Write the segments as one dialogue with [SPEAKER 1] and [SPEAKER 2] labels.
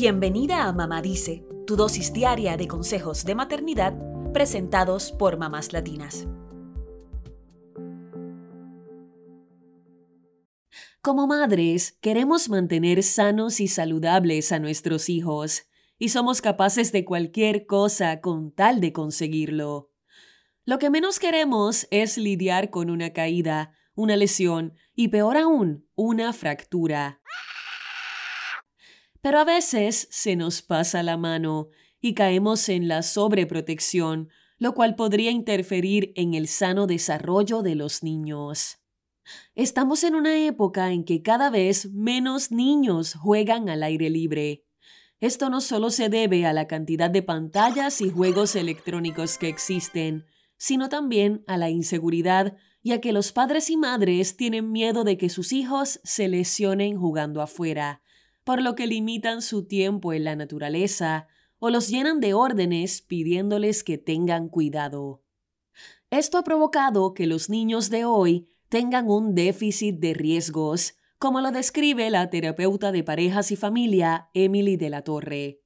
[SPEAKER 1] Bienvenida a Mamá Dice, tu dosis diaria de consejos de maternidad presentados por mamás latinas. Como madres, queremos mantener sanos y saludables a nuestros hijos, y somos capaces de cualquier cosa con tal de conseguirlo. Lo que menos queremos es lidiar con una caída, una lesión y peor aún, una fractura. Pero a veces se nos pasa la mano y caemos en la sobreprotección, lo cual podría interferir en el sano desarrollo de los niños. Estamos en una época en que cada vez menos niños juegan al aire libre. Esto no solo se debe a la cantidad de pantallas y juegos electrónicos que existen, sino también a la inseguridad ya que los padres y madres tienen miedo de que sus hijos se lesionen jugando afuera, por lo que limitan su tiempo en la naturaleza o los llenan de órdenes pidiéndoles que tengan cuidado. Esto ha provocado que los niños de hoy tengan un déficit de riesgos, como lo describe la terapeuta de parejas y familia Emily de la Torre.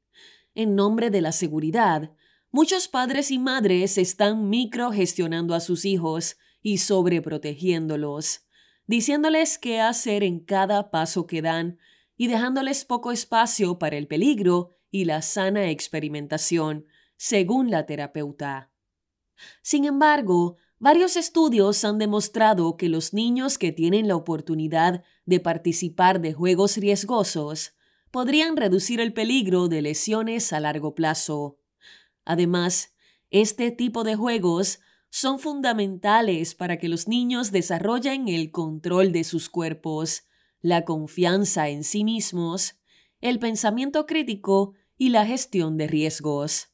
[SPEAKER 1] En nombre de la seguridad, muchos padres y madres están microgestionando a sus hijos y sobreprotegiéndolos, diciéndoles qué hacer en cada paso que dan y dejándoles poco espacio para el peligro y la sana experimentación, según la terapeuta. Sin embargo, varios estudios han demostrado que los niños que tienen la oportunidad de participar de juegos riesgosos podrían reducir el peligro de lesiones a largo plazo. Además, este tipo de juegos son fundamentales para que los niños desarrollen el control de sus cuerpos, la confianza en sí mismos, el pensamiento crítico y la gestión de riesgos.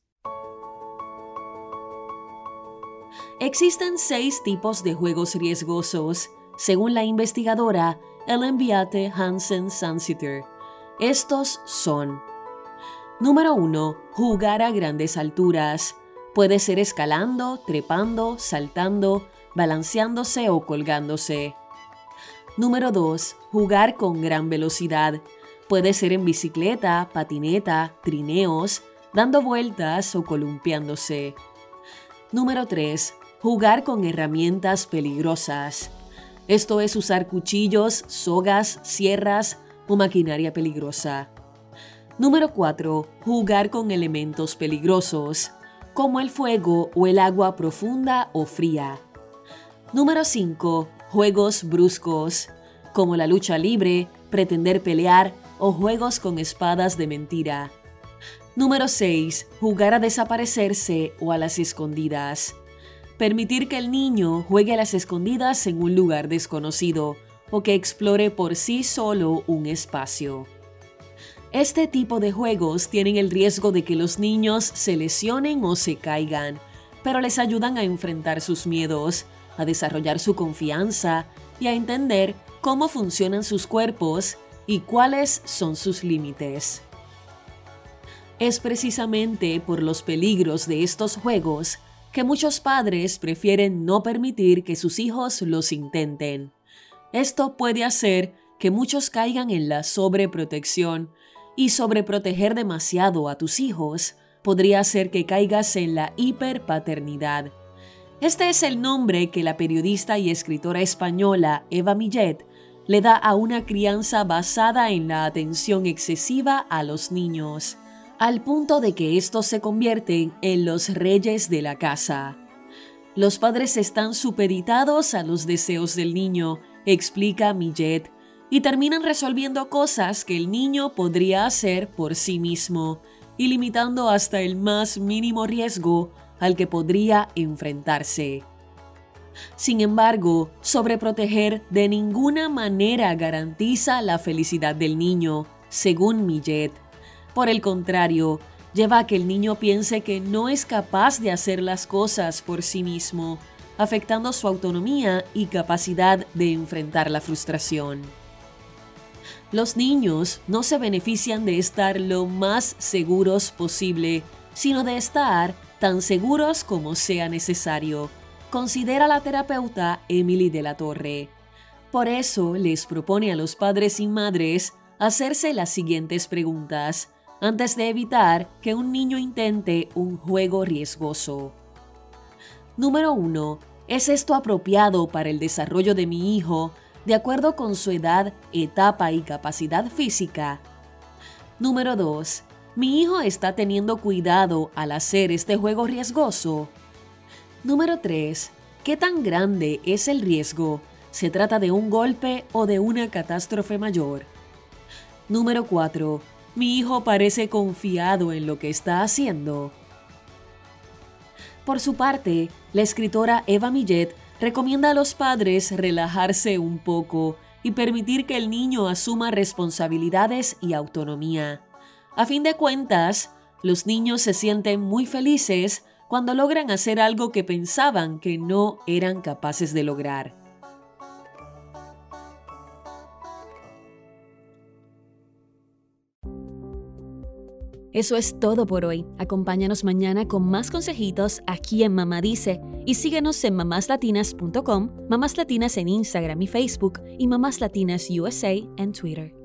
[SPEAKER 1] Existen seis tipos de juegos riesgosos, según la investigadora Ellen Beate Hansen Sansiter. Estos son Número 1. Jugar a grandes alturas. Puede ser escalando, trepando, saltando, balanceándose o colgándose. Número 2. Jugar con gran velocidad. Puede ser en bicicleta, patineta, trineos, dando vueltas o columpiándose. Número 3. Jugar con herramientas peligrosas. Esto es usar cuchillos, sogas, sierras o maquinaria peligrosa. Número 4. Jugar con elementos peligrosos como el fuego o el agua profunda o fría. Número 5. Juegos bruscos, como la lucha libre, pretender pelear o juegos con espadas de mentira. Número 6. Jugar a desaparecerse o a las escondidas. Permitir que el niño juegue a las escondidas en un lugar desconocido o que explore por sí solo un espacio. Este tipo de juegos tienen el riesgo de que los niños se lesionen o se caigan, pero les ayudan a enfrentar sus miedos, a desarrollar su confianza y a entender cómo funcionan sus cuerpos y cuáles son sus límites. Es precisamente por los peligros de estos juegos que muchos padres prefieren no permitir que sus hijos los intenten. Esto puede hacer que muchos caigan en la sobreprotección y sobreproteger demasiado a tus hijos podría hacer que caigas en la hiperpaternidad. Este es el nombre que la periodista y escritora española Eva Millet le da a una crianza basada en la atención excesiva a los niños, al punto de que estos se convierten en los reyes de la casa. Los padres están supeditados a los deseos del niño, explica Millet, y terminan resolviendo cosas que el niño podría hacer por sí mismo y limitando hasta el más mínimo riesgo al que podría enfrentarse. Sin embargo, sobreproteger de ninguna manera garantiza la felicidad del niño, según Millet. Por el contrario, lleva a que el niño piense que no es capaz de hacer las cosas por sí mismo, afectando su autonomía y capacidad de enfrentar la frustración. Los niños no se benefician de estar lo más seguros posible, sino de estar tan seguros como sea necesario, considera la terapeuta Emily de la Torre. Por eso les propone a los padres y madres hacerse las siguientes preguntas, antes de evitar que un niño intente un juego riesgoso. Número 1. ¿Es esto apropiado para el desarrollo de mi hijo de acuerdo con su edad, etapa y capacidad física? Número 2. ¿Mi hijo está teniendo cuidado al hacer este juego riesgoso? Número 3. ¿Qué tan grande es el riesgo? ¿Se trata de un golpe o de una catástrofe mayor? Número 4. Mi hijo parece confiado en lo que está haciendo. Por su parte, la escritora Eva Millet recomienda a los padres relajarse un poco y permitir que el niño asuma responsabilidades y autonomía. A fin de cuentas, los niños se sienten muy felices cuando logran hacer algo que pensaban que no eran capaces de lograr. Eso es todo por hoy. Acompáñanos mañana con más consejitos aquí en Mamá Dice y síguenos en mamáslatinas.com, Mamás Latinas en Instagram y Facebook y Mamás Latinas USA en Twitter.